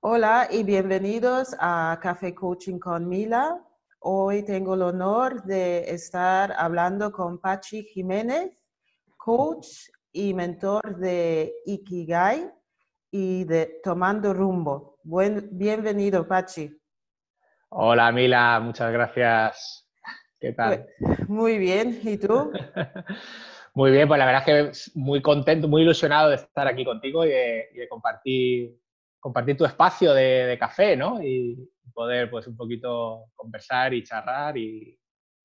Hola y bienvenidos a Café Coaching con Mila. Hoy tengo el honor de estar hablando con Pachi Jiménez, coach y mentor de Ikigai y de Tomando Rumbo. Buen, bienvenido, Pachi. Hola, Mila, muchas gracias. ¿Qué tal? Pues, muy bien, ¿y tú? muy bien, pues la verdad es que muy contento, muy ilusionado de estar aquí contigo y de, compartir, compartir tu espacio de, café, ¿no? Y poder, pues, un poquito conversar y charlar y,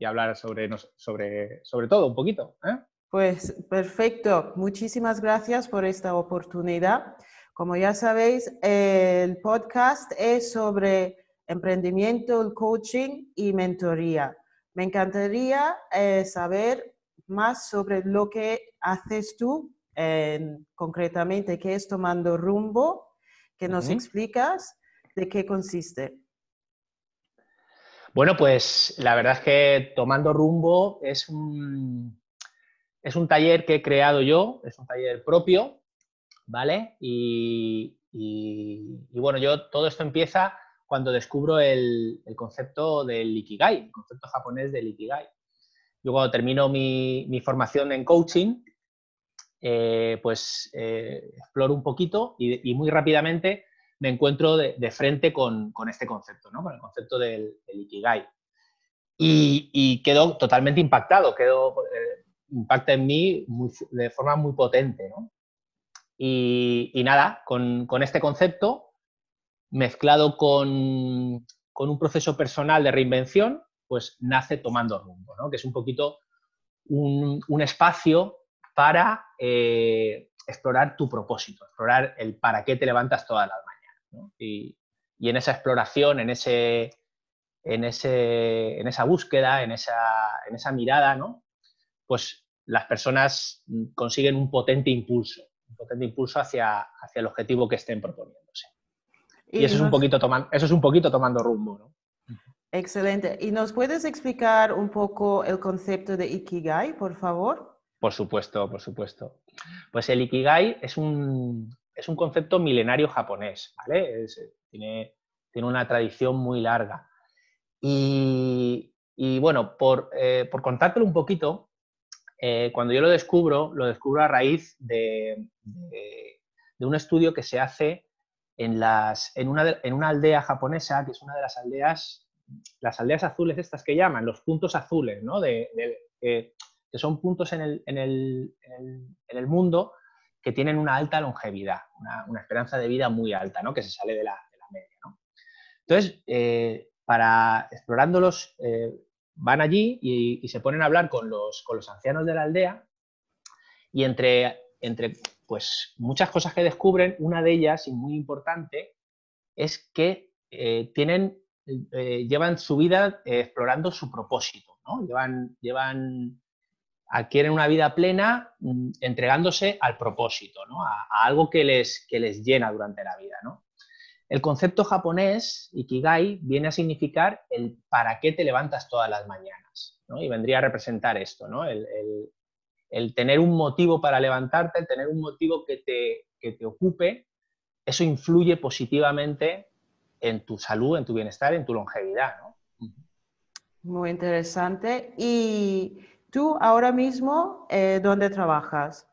hablar sobre, sobre, sobre todo un poquito. ¿eh? Pues perfecto, muchísimas gracias por esta oportunidad. Como ya sabéis, el podcast es sobre emprendimiento, coaching y mentoría. Me encantaría eh, saber más sobre lo que haces tú, concretamente, qué es Tomando Rumbo, que nos explicas de qué consiste. Bueno, pues la verdad es que Tomando Rumbo es un, es un taller que he creado yo, es un taller propio, ¿vale? Y, y bueno, yo todo esto empieza cuando descubro el, concepto del Ikigai, el concepto japonés del Ikigai. Yo cuando termino mi, formación en coaching, eh, pues eh, exploro un poquito y, muy rápidamente me encuentro de, frente con, este concepto, ¿no? con el concepto del, Ikigai. Y, quedo totalmente impactado, quedo, eh, impacta en mí de forma muy potente. Y, nada, con, con este concepto mezclado con, un proceso personal de reinvención, pues nace tomando rumbo, ¿no? que es un poquito un, espacio para eh, explorar tu propósito, explorar el para qué te levantas todas las mañanas. Y, en esa exploración, en, ese, en, ese, en esa búsqueda, en esa, en esa mirada, ¿no? pues las personas consiguen un potente impulso, un potente impulso hacia, hacia el objetivo que estén proponiéndose. Y, eso, es un poquito tomando, eso es un poquito tomando rumbo, ¿no? Excelente. ¿Y nos puedes explicar un poco el concepto de Ikigai, por favor? Por supuesto, por supuesto. Pues el Ikigai es un, es un concepto milenario japonés, ¿vale? tiene, tiene, una tradición muy larga. Y, y bueno, por, eh, por, contártelo un poquito, eh, cuando yo lo descubro, lo descubro a raíz de, de, un estudio que se hace en, las, en, una, en una aldea japonesa, que es una de las aldeas, las aldeas azules estas que llaman, los puntos azules, ¿no? Que son puntos en el, en, el, en, el, mundo que tienen una alta longevidad, una, esperanza de vida muy alta, ¿no? Que se sale de la, media. Entonces, eh, para explorándolos, eh, van allí y, se ponen a hablar con los, con los ancianos de la aldea y entre, entre pues muchas cosas que descubren, una de ellas, y muy importante, es que eh, tienen, llevan su vida explorando su propósito, ¿no? Llevan, llevan, adquieren una vida plena mm, entregándose al propósito, ¿no? A, algo que les, que les llena durante la vida. El concepto japonés, Ikigai, viene a significar el para qué te levantas todas las mañanas, ¿no? Y vendría a representar esto, ¿no? el, el tener un motivo para levantarte, el tener un motivo que te, te ocupe, eso influye positivamente en tu salud, en tu bienestar, en tu longevidad. Muy interesante. ¿Y tú ahora mismo eh, dónde trabajas?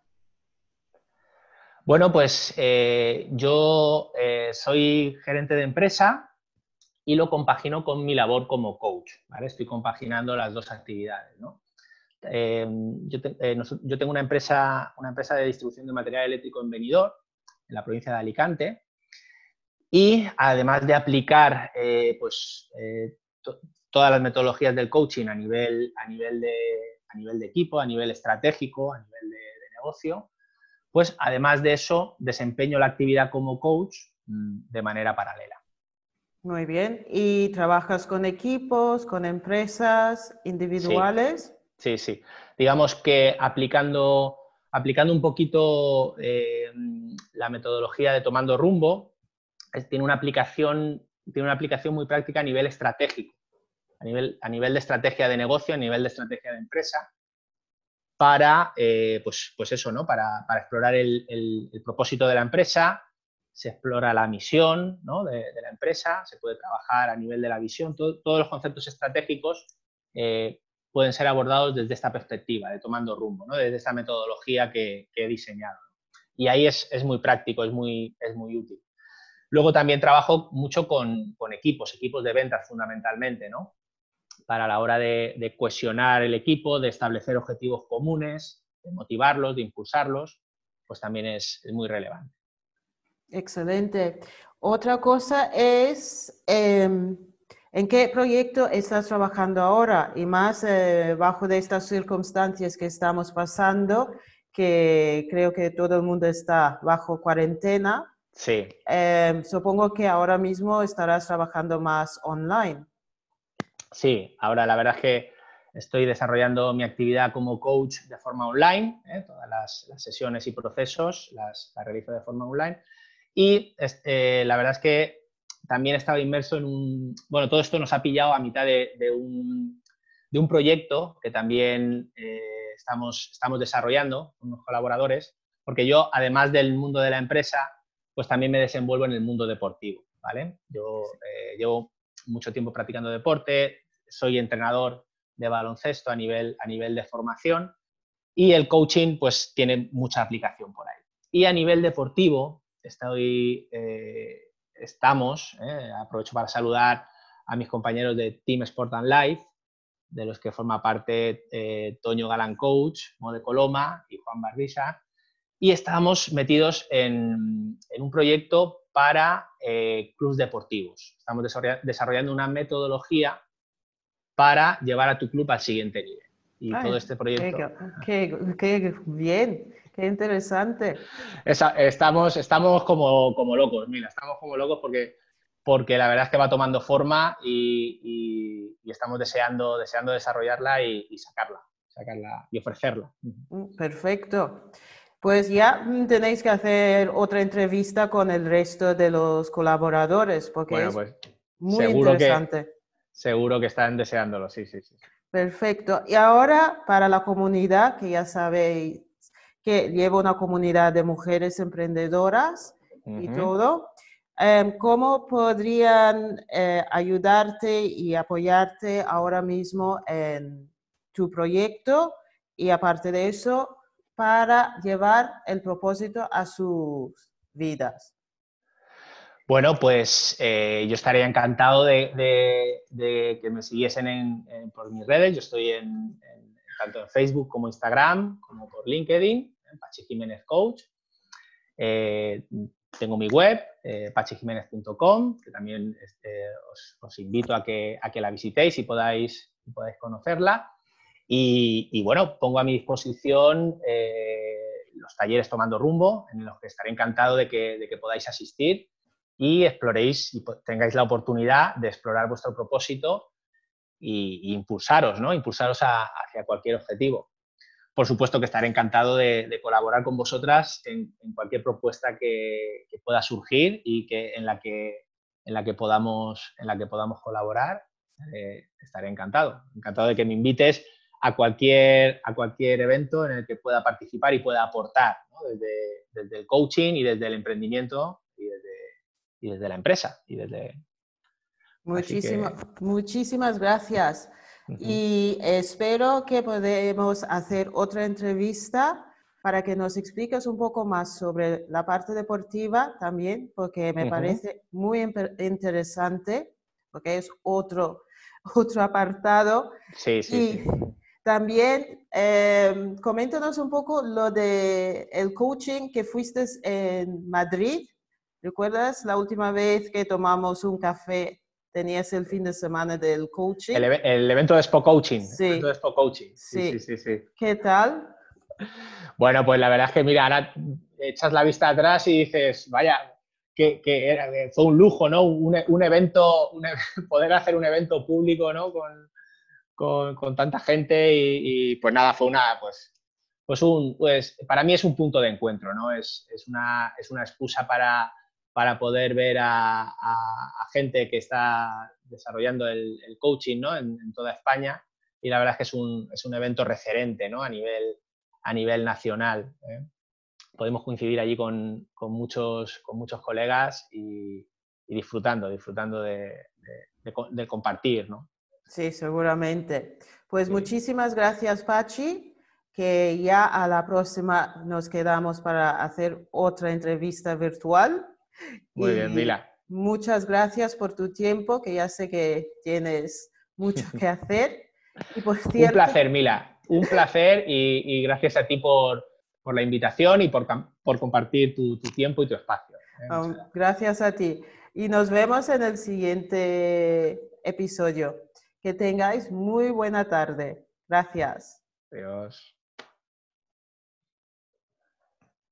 Bueno, pues eh, yo eh, soy gerente de empresa y lo compagino con mi labor como coach. Estoy compaginando las dos actividades. yo, tengo una empresa, una empresa de distribución de material eléctrico en Benidorm, en la provincia de Alicante, y además de aplicar pues, todas las metodologías del coaching a nivel, a, nivel de, a nivel de equipo, a nivel estratégico, a nivel de, negocio, pues además de eso desempeño la actividad como coach mm, de manera paralela. Muy bien. ¿Y trabajas con equipos, con empresas individuales? Sí, sí. Digamos que aplicando, aplicando un poquito eh, la metodología de tomando rumbo, tiene, una aplicación, tiene una aplicación muy práctica a nivel estratégico, a nivel, a nivel de estrategia de negocio, a nivel de estrategia de empresa, para, eh, pues, pues, eso, ¿no? Para, explorar el, propósito de la empresa, se explora la misión de, la empresa, se puede trabajar a nivel de la visión, todos los conceptos estratégicos eh, pueden ser abordados desde esta perspectiva, de tomando rumbo, ¿no? desde esta metodología que, he diseñado. Y ahí es, muy práctico, es muy, es muy útil. Luego también trabajo mucho con, equipos, equipos de ventas fundamentalmente, ¿no? Para la hora de, de cohesionar el equipo, de establecer objetivos comunes, de motivarlos, de impulsarlos, pues también es, muy relevante. Excelente. Otra cosa es, em, ¿en qué proyecto estás trabajando ahora? Y más eh, bajo de estas circunstancias que estamos pasando, que creo que todo el mundo está bajo cuarentena. Sí. Em, supongo que ahora mismo estarás trabajando más online. Sí, ahora la verdad es que estoy desarrollando mi actividad como coach de forma online, ¿eh? todas las, sesiones y procesos las, realizo de forma online. Y este, la verdad es que también he estado inmerso en un... Bueno, todo esto nos ha pillado a mitad de, un, de un, proyecto que también eh, estamos, estamos desarrollando con unos colaboradores, porque yo, además del mundo de la empresa, pues también me desenvuelvo en el mundo deportivo, ¿vale? Yo eh, llevo mucho tiempo practicando deporte, soy entrenador de baloncesto a nivel, a nivel de formación y el coaching pues tiene mucha aplicación por ahí. Y a nivel deportivo, eh, estamos, eh, aprovecho para saludar a mis compañeros de Team Sport and Life, de los que forma parte eh, Toño Galán Coach, Mode Coloma y Juan Barbisa, y estamos metidos en, un proyecto para clubes deportivos. Estamos desarrollando una metodología para llevar a tu club al siguiente nivel. Y todo este proyecto. Qué, bien, qué interesante. estamos estamos como, como, locos, mira, estamos como locos porque, porque la verdad es que va tomando forma y, estamos deseando, deseando desarrollarla y, sacarla, sacarla y ofrecerla. Mm, perfecto. Pues ya tenéis que hacer otra entrevista con el resto de los colaboradores porque es pues, muy interesante. Seguro que están deseándolo, sí, sí, sí. Perfecto. Y ahora para la comunidad, que ya sabéis que lleva una comunidad de mujeres emprendedoras y todo, em, ¿cómo podrían eh, ayudarte y apoyarte ahora mismo en tu proyecto y aparte de eso, para llevar el propósito a sus vidas? Bueno, pues eh, yo estaría encantado de, que me siguiesen por mis redes. Yo estoy en, tanto en Facebook como Instagram, como por LinkedIn, en Pachi Jiménez Coach. Eh, tengo mi web, eh, pachijiménez.com, que también este, os, invito a que, a que la visitéis y podáis, podáis conocerla. Y, bueno, pongo a mi disposición los talleres Tomando Rumbo, en los que estaré encantado de que, podáis asistir y exploréis y tengáis la oportunidad de explorar vuestro propósito e, impulsaros, ¿no? Impulsaros hacia cualquier objetivo. Por supuesto que estaré encantado de, colaborar con vosotras en, cualquier propuesta que, pueda surgir y que, en, la que, en, la que podamos, en la que podamos colaborar. Eh, estaré encantado. Encantado de que me invites a cualquier, a cualquier evento en el que pueda participar y pueda aportar, desde, desde el coaching y desde el emprendimiento y desde y desde la empresa y desde... Muchísimas gracias. Y espero que podamos hacer otra entrevista para que nos expliques un poco más sobre la parte deportiva también, porque me parece muy interesante, porque es otro, otro apartado. Sí, sí. Y también eh, coméntanos un poco lo de el coaching que fuiste en Madrid ¿Recuerdas la última vez que tomamos un café? Tenías el fin de semana del coaching. El, evento de Expo Coaching. Sí. de Coaching. Sí. Sí, sí, ¿Qué tal? Bueno, pues la verdad es que, mira, ahora echas la vista atrás y dices, vaya, que, fue un lujo, ¿no? Un, evento, poder hacer un evento público, ¿no? Con, con, tanta gente y, pues nada, fue una, pues, pues un, pues para mí es un punto de encuentro, ¿no? Es, es, una, es una excusa para, para poder ver a, gente que está desarrollando el, coaching ¿no? en, toda España. Y la verdad es que es un, es un evento referente ¿no? a, nivel, a nivel nacional. ¿eh? podemos coincidir allí con, muchos, con muchos colegas y, disfrutando, disfrutando de, compartir, ¿no? Sí, seguramente. Pues muchísimas gracias, Pachi, que ya a la próxima nos quedamos para hacer otra entrevista virtual. Muy bien, Mila. Muchas gracias por tu tiempo, que ya sé que tienes mucho que hacer. Y por cierto, un placer, Mila. Un placer y, gracias a ti por, la invitación y por, compartir tu, tiempo y tu espacio. ¿eh? Gracias a ti. Y nos vemos en el siguiente episodio. Que tengáis muy buena tarde. Gracias. Adiós.